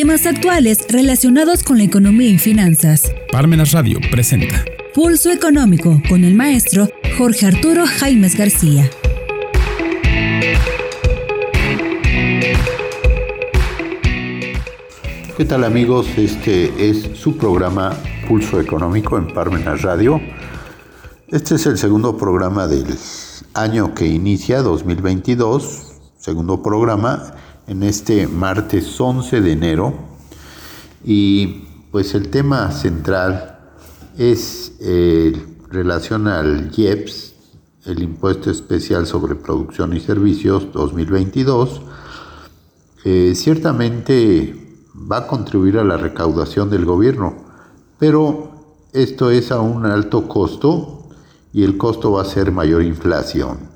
Temas actuales relacionados con la economía y finanzas. Parmenas Radio presenta Pulso Económico con el maestro Jorge Arturo Jaimes García. ¿Qué tal amigos? Este es su programa Pulso Económico en Parmenas Radio. Este es el segundo programa del año que inicia 2022, segundo programa en este martes 11 de enero. Y pues el tema central es eh, relación al IEPS, el Impuesto Especial sobre Producción y Servicios 2022. Eh, ciertamente va a contribuir a la recaudación del gobierno, pero esto es a un alto costo y el costo va a ser mayor inflación.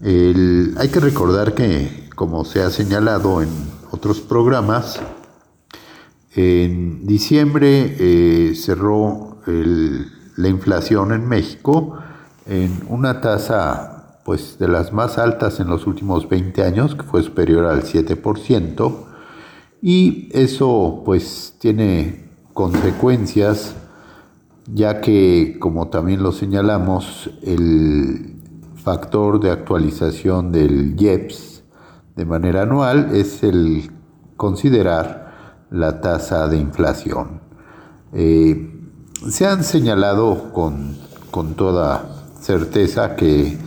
hay que recordar que, como se ha señalado en otros programas, en diciembre eh, cerró la inflación en México en una tasa pues, de las más altas en los últimos 20 años, que fue superior al 7%, y eso pues tiene consecuencias ya que, como también lo señalamos, el factor de actualización del IEPS de manera anual es el considerar la tasa de inflación. Eh, se han señalado con, con toda certeza que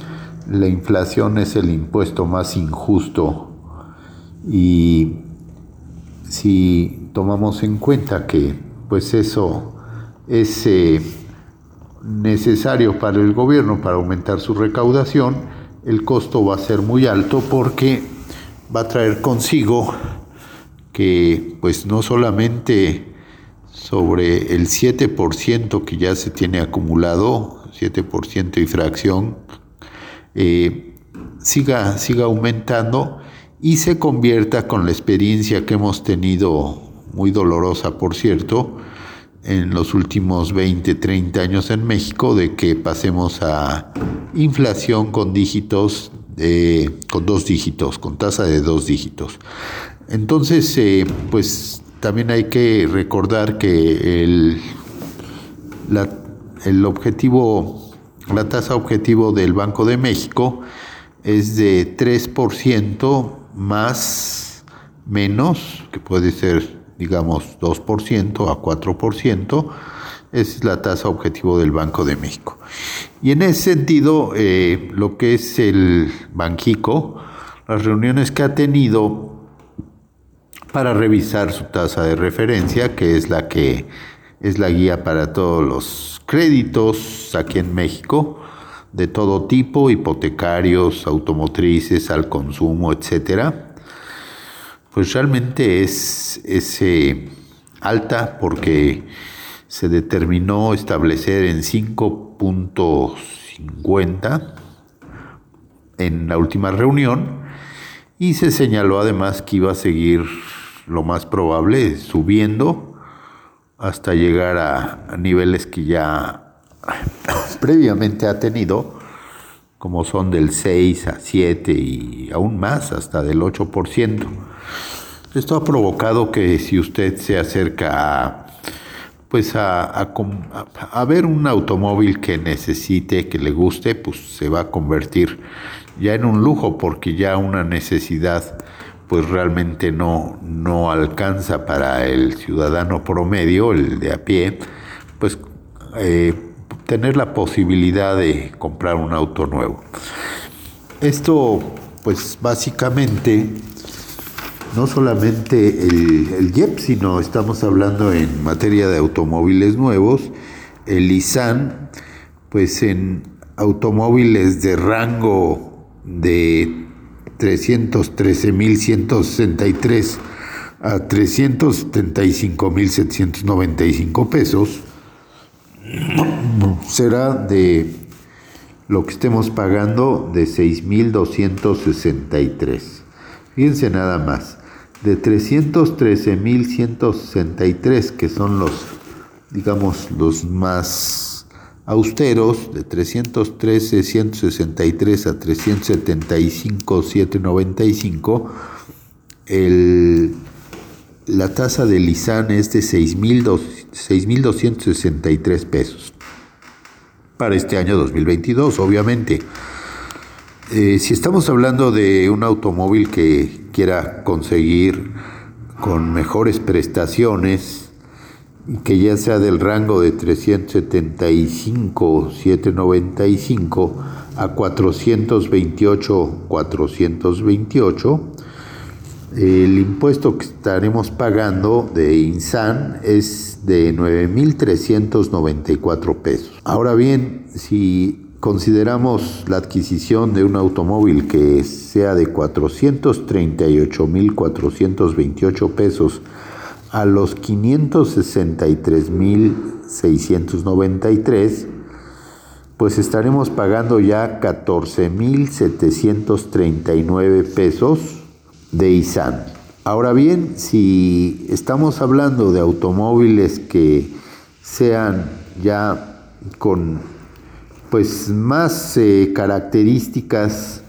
la inflación es el impuesto más injusto y si tomamos en cuenta que pues eso es eh, necesario para el gobierno para aumentar su recaudación, el costo va a ser muy alto porque va a traer consigo que pues no solamente sobre el 7% que ya se tiene acumulado, 7% y fracción, eh, siga, siga aumentando y se convierta con la experiencia que hemos tenido, muy dolorosa por cierto, en los últimos 20, 30 años en México de que pasemos a inflación con dígitos, con dos dígitos, con tasa de dos dígitos. Entonces, eh, pues también hay que recordar que el, el objetivo, la tasa objetivo del Banco de México es de 3% más menos, que puede ser digamos 2% a 4%, es la tasa objetivo del Banco de México. Y en ese sentido, eh, lo que es el Banjico, las reuniones que ha tenido para revisar su tasa de referencia, que es la que es la guía para todos los créditos aquí en México, de todo tipo, hipotecarios, automotrices, al consumo, etcétera pues realmente es, alta porque se determinó establecer en 5.50 en la última reunión y se señaló además que iba a seguir lo más probable subiendo hasta llegar a, niveles que ya previamente ha tenido como son del 6 a 7 y aún más hasta del 8%. Esto ha provocado que si usted se acerca a, pues a, ver un automóvil que necesite, que le guste, pues se va a convertir ya en un lujo porque ya una necesidad pues realmente no, no alcanza para el ciudadano promedio, el de a pie, pues eh, tener la posibilidad de comprar un auto nuevo. Esto pues básicamente no solamente el, el JEP, sino estamos hablando en materia de automóviles nuevos, el ISAN, pues en automóviles de rango de 313.163 a 375.795 pesos, será de lo que estemos pagando de 6.263. Fíjense nada más de 313.163, que son los, digamos, los más austeros, de 313.163 a 375.795, el, la tasa del ISAN es de 6.263 pesos para este año 2022, obviamente. Eh, si estamos hablando de un automóvil que quiera conseguir con mejores prestaciones, que ya sea del rango de 375, 795 a 428, 428, el impuesto que estaremos pagando de INSAN es de 9.394 pesos. Ahora bien, si consideramos la adquisición de un automóvil que sea de 438.428 pesos a los 563.693, pues estaremos pagando ya 14.739 pesos de ISAN. Ahora bien, si estamos hablando de automóviles que sean ya con pues más eh, características,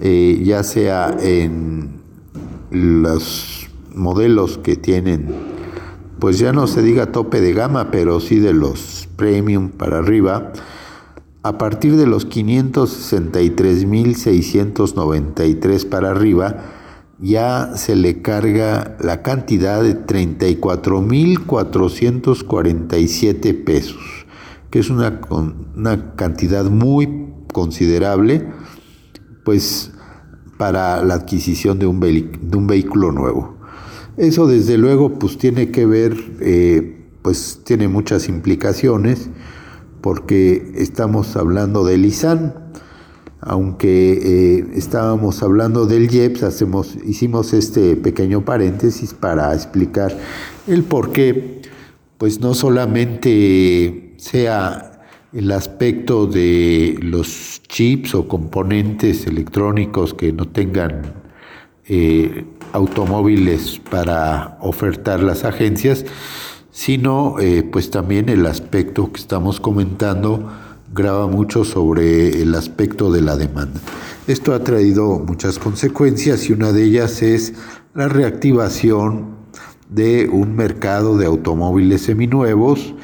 eh, ya sea en los modelos que tienen, pues ya no se diga tope de gama, pero sí de los premium para arriba, a partir de los 563.693 para arriba, ya se le carga la cantidad de 34.447 pesos, que es una, una cantidad muy considerable, pues para la adquisición de un, vehículo nuevo. Eso desde luego pues tiene que ver, eh, pues tiene muchas implicaciones, porque estamos hablando del ISAN, aunque eh, estábamos hablando del IEPS, hacemos, hicimos este pequeño paréntesis para explicar el por qué, pues no solamente sea el aspecto de los chips o componentes electrónicos que no tengan eh, automóviles para ofertar las agencias, sino eh, pues también el aspecto que estamos comentando graba mucho sobre el aspecto de la demanda. Esto ha traído muchas consecuencias y una de ellas es la reactivación de un mercado de automóviles seminuevos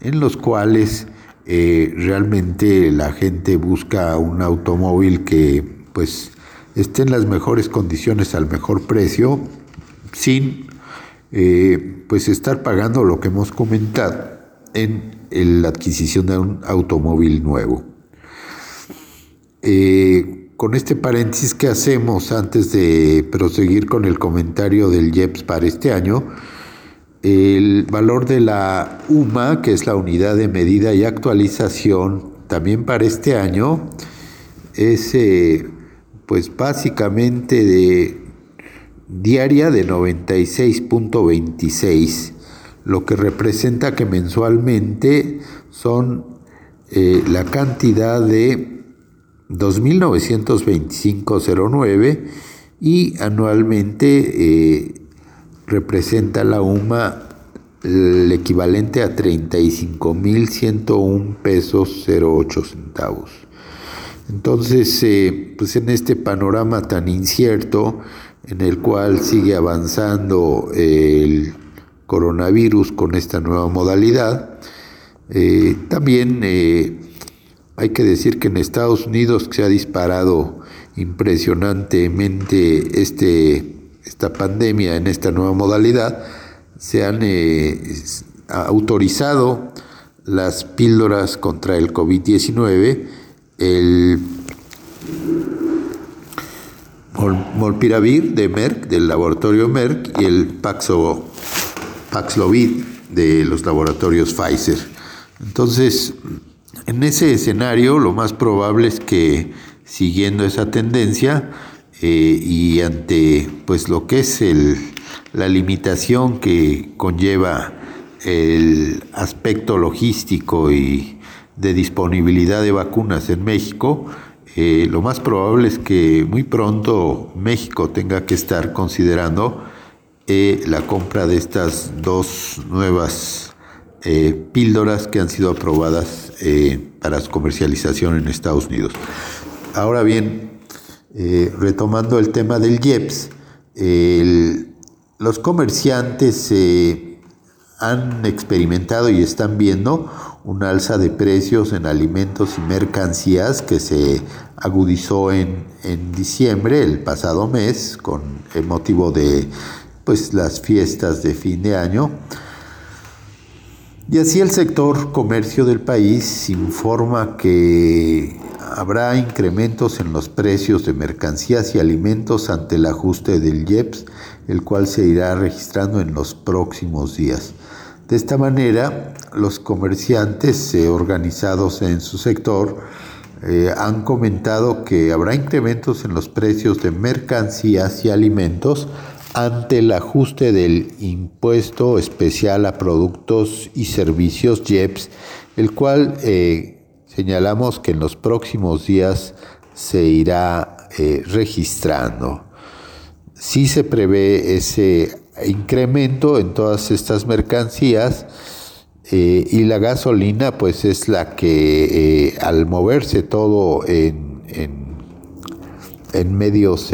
en los cuales eh, realmente la gente busca un automóvil que pues esté en las mejores condiciones al mejor precio sin eh, pues estar pagando lo que hemos comentado en la adquisición de un automóvil nuevo. Eh, con este paréntesis que hacemos antes de proseguir con el comentario del IEPS para este año, el valor de la UMA, que es la unidad de medida y actualización, también para este año, es eh, pues básicamente de diaria de 96.26 lo que representa que mensualmente son eh, la cantidad de 2.925.09 y anualmente eh, representa la UMA el equivalente a 35.101 pesos 08 centavos. Entonces, eh, pues en este panorama tan incierto, en el cual sigue avanzando el coronavirus con esta nueva modalidad. Eh, también eh, hay que decir que en Estados Unidos se ha disparado impresionantemente este, esta pandemia en esta nueva modalidad. Se han eh, autorizado las píldoras contra el COVID-19, el Molpiravir de Merck, del laboratorio Merck, y el Paxo Paxlovid de los laboratorios Pfizer. Entonces, en ese escenario, lo más probable es que siguiendo esa tendencia eh, y ante pues lo que es el, la limitación que conlleva el aspecto logístico y de disponibilidad de vacunas en México, eh, lo más probable es que muy pronto México tenga que estar considerando eh, la compra de estas dos nuevas píldoras que han sido aprobadas para su comercialización en Estados Unidos. Ahora bien, retomando el tema del IEPS, los comerciantes han experimentado y están viendo un alza de precios en alimentos y mercancías que se agudizó en, en diciembre, el pasado mes, con el motivo de pues, las fiestas de fin de año. Y así el sector comercio del país informa que habrá incrementos en los precios de mercancías y alimentos ante el ajuste del IEPS, el cual se irá registrando en los próximos días. De esta manera, los comerciantes eh, organizados en su sector eh, han comentado que habrá incrementos en los precios de mercancías y alimentos ante el ajuste del impuesto especial a productos y servicios IEPS, el cual eh, señalamos que en los próximos días se irá eh, registrando. Si se prevé ese incremento en todas estas mercancías eh, y la gasolina pues es la que eh, al moverse todo en, en, medios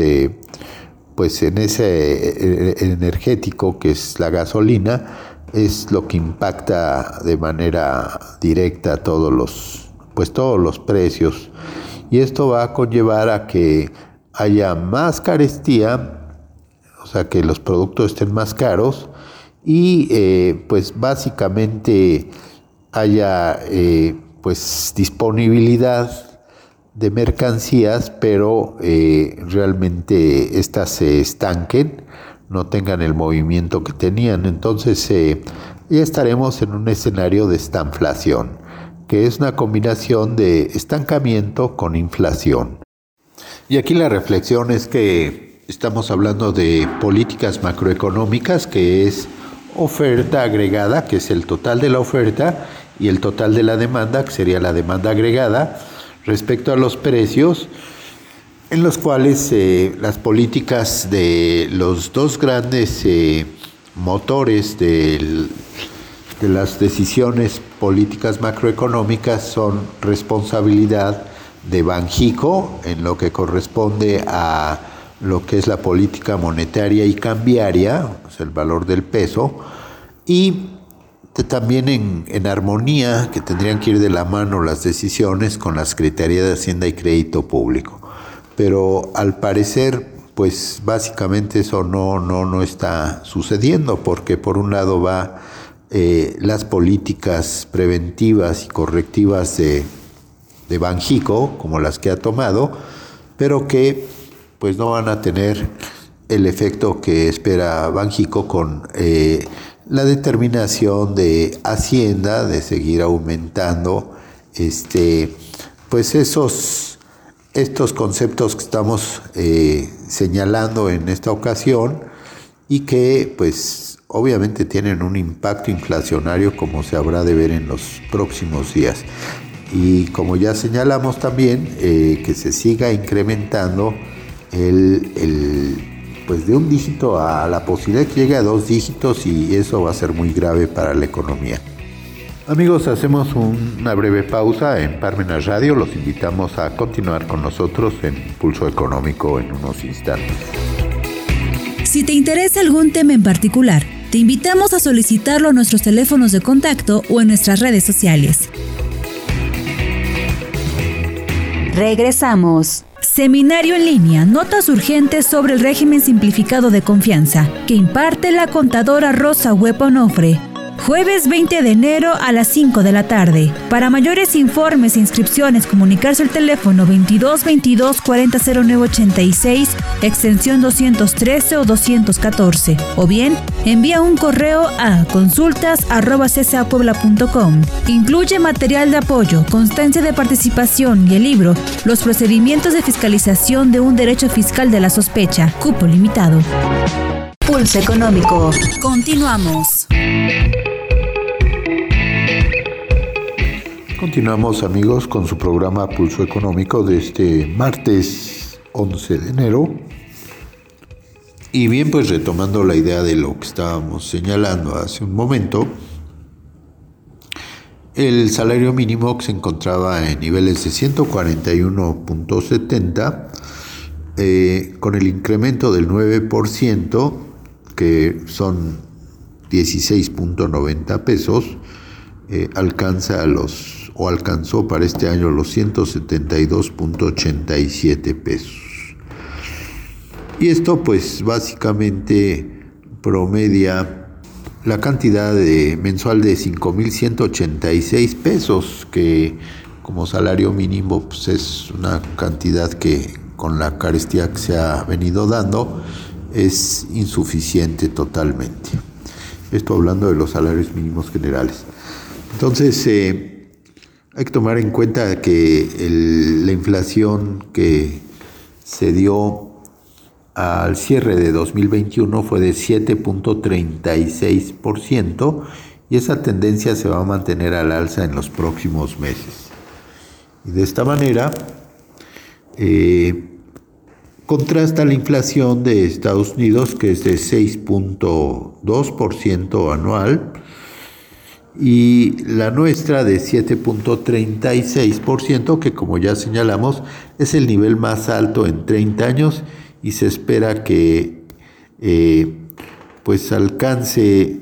pues en ese energético que es la gasolina es lo que impacta de manera directa a todos los pues todos los precios. Y esto va a conllevar a que haya más carestía, o sea, que los productos estén más caros y eh, pues básicamente haya eh, pues disponibilidad de mercancías, pero eh, realmente estas se estanquen, no tengan el movimiento que tenían. Entonces ya estaremos en un escenario de estanflación que es una combinación de estancamiento con inflación. Y aquí la reflexión es que estamos hablando de políticas macroeconómicas, que es oferta agregada, que es el total de la oferta, y el total de la demanda, que sería la demanda agregada, respecto a los precios, en los cuales eh, las políticas de los dos grandes eh, motores del que las decisiones políticas macroeconómicas son responsabilidad de Banjico en lo que corresponde a lo que es la política monetaria y cambiaria, el valor del peso, y también en, en, armonía, que tendrían que ir de la mano las decisiones con la Secretaría de Hacienda y Crédito Público. Pero al parecer, pues básicamente eso no, no, no está sucediendo, porque por un lado va eh, las políticas preventivas y correctivas de, de Banjico, como las que ha tomado, pero que pues no van a tener el efecto que espera Banjico con eh, la determinación de Hacienda de seguir aumentando este, pues esos, estos conceptos que estamos eh, señalando en esta ocasión y que pues obviamente tienen un impacto inflacionario como se habrá de ver en los próximos días. Y como ya señalamos también, eh, que se siga incrementando el, pues de un dígito a la posibilidad que llegue a dos dígitos y eso va a ser muy grave para la economía. Amigos, hacemos una breve pausa en Parmenas Radio. Los invitamos a continuar con nosotros en Pulso Económico en unos instantes. Si te interesa algún tema en particular, te invitamos a solicitarlo a nuestros teléfonos de contacto o en nuestras redes sociales. Regresamos. Seminario en línea, notas urgentes sobre el régimen simplificado de confianza, que imparte la contadora Rosa Hueponofre Jueves 20 de enero a las 5 de la tarde. Para mayores informes e inscripciones, comunicarse al teléfono 22 22 40 0986, extensión 213 o 214. O bien, envía un correo a consultas Incluye material de apoyo, constancia de participación y el libro Los procedimientos de fiscalización de un derecho fiscal de la sospecha, cupo limitado. Pulso económico. Continuamos. Continuamos amigos con su programa Pulso Económico de este martes 11 de enero. Y bien, pues retomando la idea de lo que estábamos señalando hace un momento, el salario mínimo que se encontraba en niveles de 141.70, eh, con el incremento del 9%, que son 16.90 pesos, eh, alcanza a los o alcanzó para este año los 172.87 pesos. Y esto pues básicamente promedia la cantidad de, mensual de 5.186 pesos, que como salario mínimo pues es una cantidad que con la carestía que se ha venido dando es insuficiente totalmente. Esto hablando de los salarios mínimos generales. Entonces, eh, hay que tomar en cuenta que la inflación que se dio al cierre de 2021 fue de 7.36% y esa tendencia se va a mantener al alza en los próximos meses. Y de esta manera, eh, contrasta la inflación de Estados Unidos, que es de 6.2% anual, y la nuestra de 7.36%, que como ya señalamos es el nivel más alto en 30 años y se espera que eh, pues alcance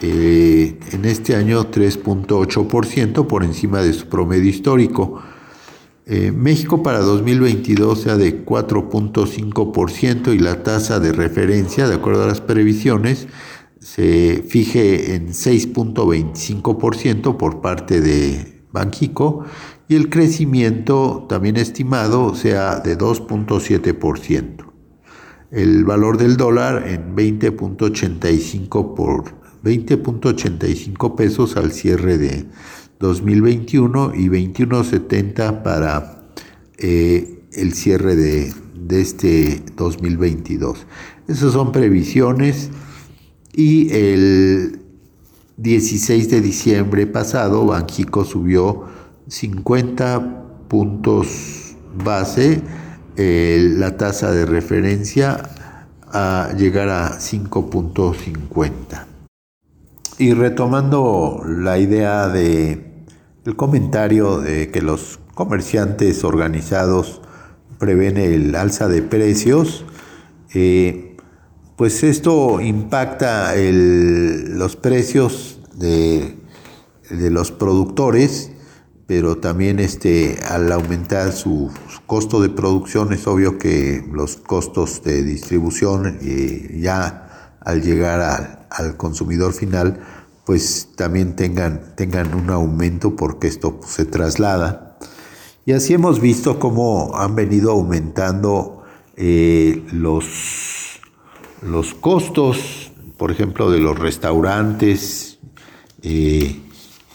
eh, en este año 3.8% por encima de su promedio histórico. Eh, México para 2022 sea de 4.5% y la tasa de referencia, de acuerdo a las previsiones, se fije en 6.25% por parte de Banjico y el crecimiento también estimado sea de 2.7%. El valor del dólar en 20.85 por 20.85 pesos al cierre de 2021 y 21.70 para eh, el cierre de, de este 2022. Esas son previsiones y el 16 de diciembre pasado Banjico subió 50 puntos base eh, la tasa de referencia a llegar a 5.50. Y retomando la idea de el comentario de que los comerciantes organizados prevén el alza de precios, eh, pues esto impacta los precios de, los productores, pero también este, al aumentar su, costo de producción es obvio que los costos de distribución eh, ya al llegar al, consumidor final pues también tengan, tengan un aumento porque esto se traslada. Y así hemos visto cómo han venido aumentando eh, los los costos, por ejemplo, de los restaurantes, eh,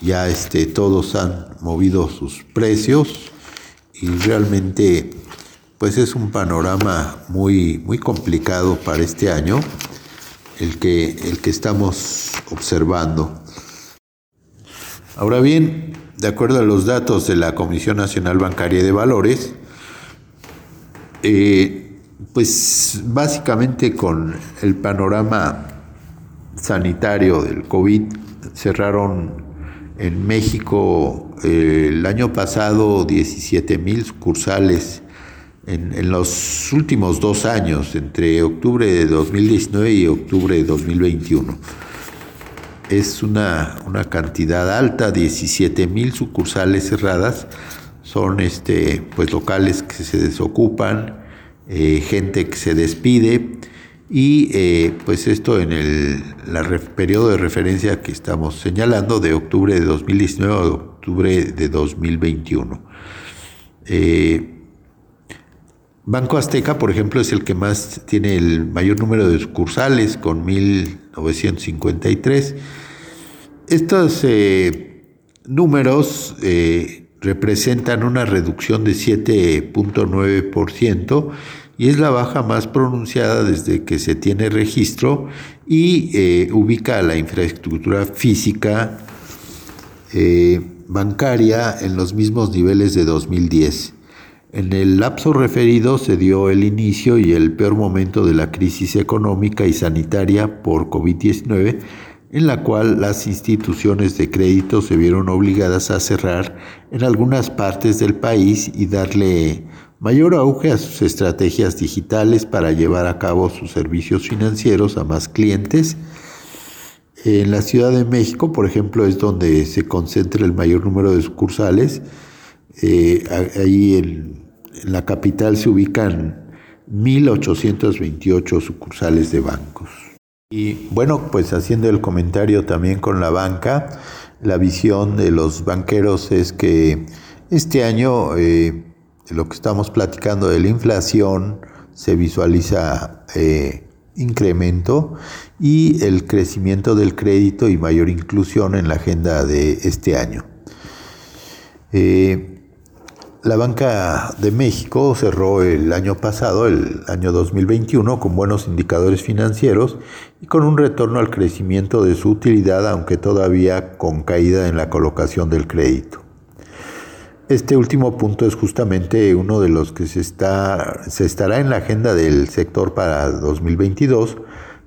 ya este, todos han movido sus precios y realmente pues es un panorama muy, muy complicado para este año el que, el que estamos observando. Ahora bien, de acuerdo a los datos de la Comisión Nacional Bancaria de Valores, eh, pues básicamente con el panorama sanitario del COVID cerraron en México eh, el año pasado 17 mil sucursales en, los últimos dos años, entre octubre de 2019 y octubre de 2021. Es una, una cantidad alta, 17 mil sucursales cerradas, son este, pues, locales que se desocupan, eh, gente que se despide y eh, pues esto en el periodo de referencia que estamos señalando de octubre de 2019 a octubre de 2021. Eh, Banco Azteca, por ejemplo, es el que más tiene el mayor número de sucursales, con 1953. Estos números representan una reducción de 7.9% y es la baja más pronunciada desde que se tiene registro y eh, ubica la infraestructura física eh, bancaria en los mismos niveles de 2010. En el lapso referido se dio el inicio y el peor momento de la crisis económica y sanitaria por COVID-19 en la cual las instituciones de crédito se vieron obligadas a cerrar en algunas partes del país y darle mayor auge a sus estrategias digitales para llevar a cabo sus servicios financieros a más clientes. En la Ciudad de México, por ejemplo, es donde se concentra el mayor número de sucursales. Eh, ahí en, en la capital se ubican 1.828 sucursales de bancos. Y bueno, pues haciendo el comentario también con la banca, la visión de los banqueros es que este año eh, lo que estamos platicando de la inflación se visualiza eh, incremento y el crecimiento del crédito y mayor inclusión en la agenda de este año. Eh, la Banca de México cerró el año pasado, el año 2021, con buenos indicadores financieros y con un retorno al crecimiento de su utilidad, aunque todavía con caída en la colocación del crédito. Este último punto es justamente uno de los que se, estará en la agenda del sector para 2022,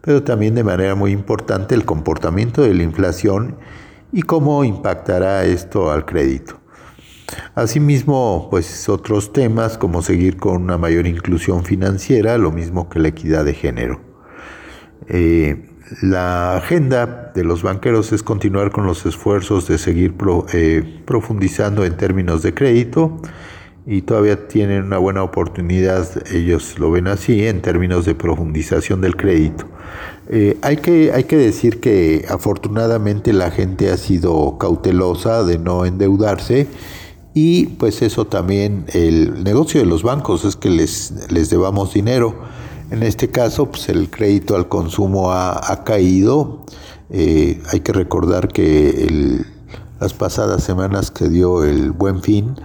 pero también de manera muy importante el comportamiento de la inflación y cómo impactará esto al crédito. Asimismo, pues otros temas como seguir con una mayor inclusión financiera, lo mismo que la equidad de género. Eh, la agenda de los banqueros es continuar con los esfuerzos de seguir eh, profundizando en términos de crédito y todavía tienen una buena oportunidad, ellos lo ven así, en términos de profundización del crédito. Eh, hay, que, hay que decir que afortunadamente la gente ha sido cautelosa de no endeudarse y pues eso también, el negocio de los bancos es que les, les debamos dinero. En este caso, pues el crédito al consumo ha, caído. Eh, hay que recordar que las pasadas semanas que dio el buen fin,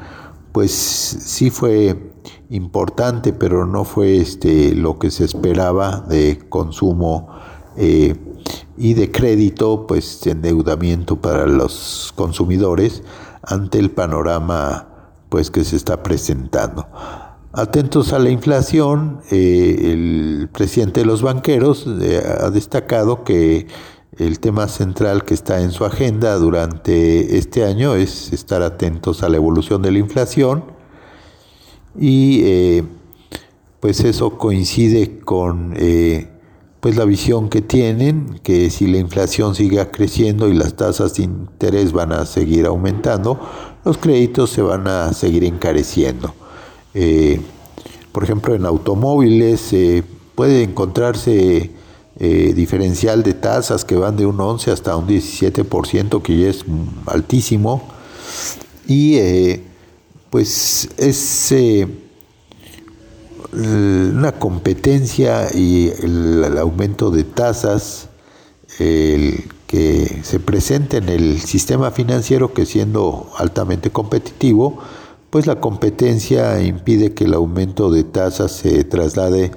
pues sí fue importante, pero no fue este, lo que se esperaba de consumo eh, y de crédito, pues de endeudamiento para los consumidores ante el panorama pues que se está presentando. Atentos a la inflación, eh, el presidente de los banqueros eh, ha destacado que el tema central que está en su agenda durante este año es estar atentos a la evolución de la inflación y eh, pues eso coincide con pues la visión que tienen, que si la inflación sigue creciendo y las tasas de interés van a seguir aumentando, los créditos se van a seguir encareciendo. Eh, por ejemplo, en automóviles eh, puede encontrarse eh, diferencial de tasas que van de un 11 hasta un 17%, que ya es altísimo. Y pues es una competencia y el, aumento de tasas que se presenta en el sistema financiero que siendo altamente competitivo, pues la competencia impide que el aumento de tasas se traslade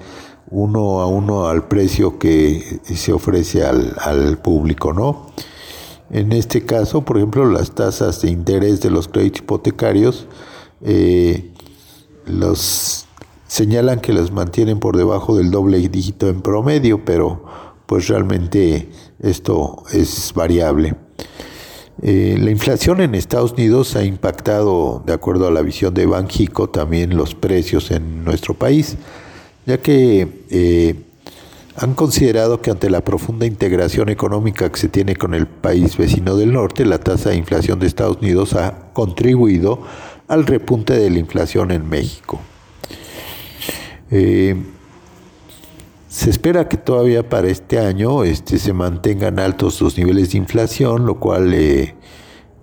uno a uno al precio que se ofrece al, público, ¿no? En este caso, por ejemplo, las tasas de interés de los créditos hipotecarios, eh, los señalan que las mantienen por debajo del doble dígito en promedio, pero pues realmente esto es variable. Eh, la inflación en Estados Unidos ha impactado, de acuerdo a la visión de Banjico, también los precios en nuestro país, ya que eh, han considerado que ante la profunda integración económica que se tiene con el país vecino del norte, la tasa de inflación de Estados Unidos ha contribuido al repunte de la inflación en México. Eh, se espera que todavía para este año este, se mantengan altos los niveles de inflación, lo cual eh,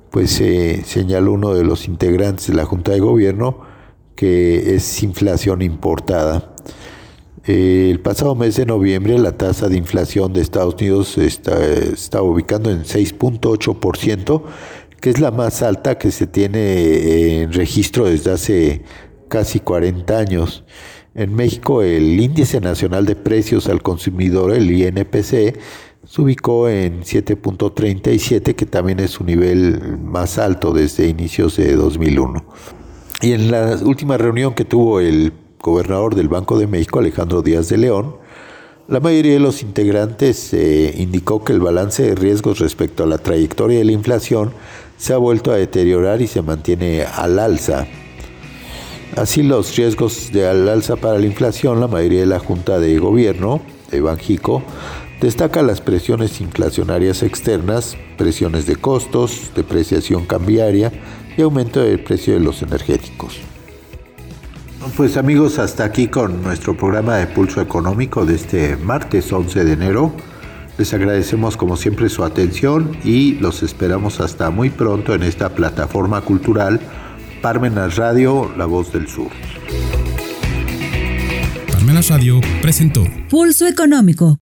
pues señaló uno de los integrantes de la Junta de Gobierno que es inflación importada. Eh, el pasado mes de noviembre la tasa de inflación de Estados Unidos está, está ubicando en 6.8%, que es la más alta que se tiene en registro desde hace casi 40 años. En México, el Índice Nacional de Precios al Consumidor, el INPC, se ubicó en 7.37, que también es su nivel más alto desde inicios de 2001. Y en la última reunión que tuvo el gobernador del Banco de México, Alejandro Díaz de León, la mayoría de los integrantes eh, indicó que el balance de riesgos respecto a la trayectoria de la inflación se ha vuelto a deteriorar y se mantiene al alza Así los riesgos de alza para la inflación, la mayoría de la Junta de Gobierno de Banjico destaca las presiones inflacionarias externas, presiones de costos, depreciación cambiaria y aumento del precio de los energéticos. Pues amigos, hasta aquí con nuestro programa de Pulso Económico de este martes 11 de enero. Les agradecemos como siempre su atención y los esperamos hasta muy pronto en esta plataforma cultural Parmenas Radio, La Voz del Sur. Parmenas Radio presentó Pulso Económico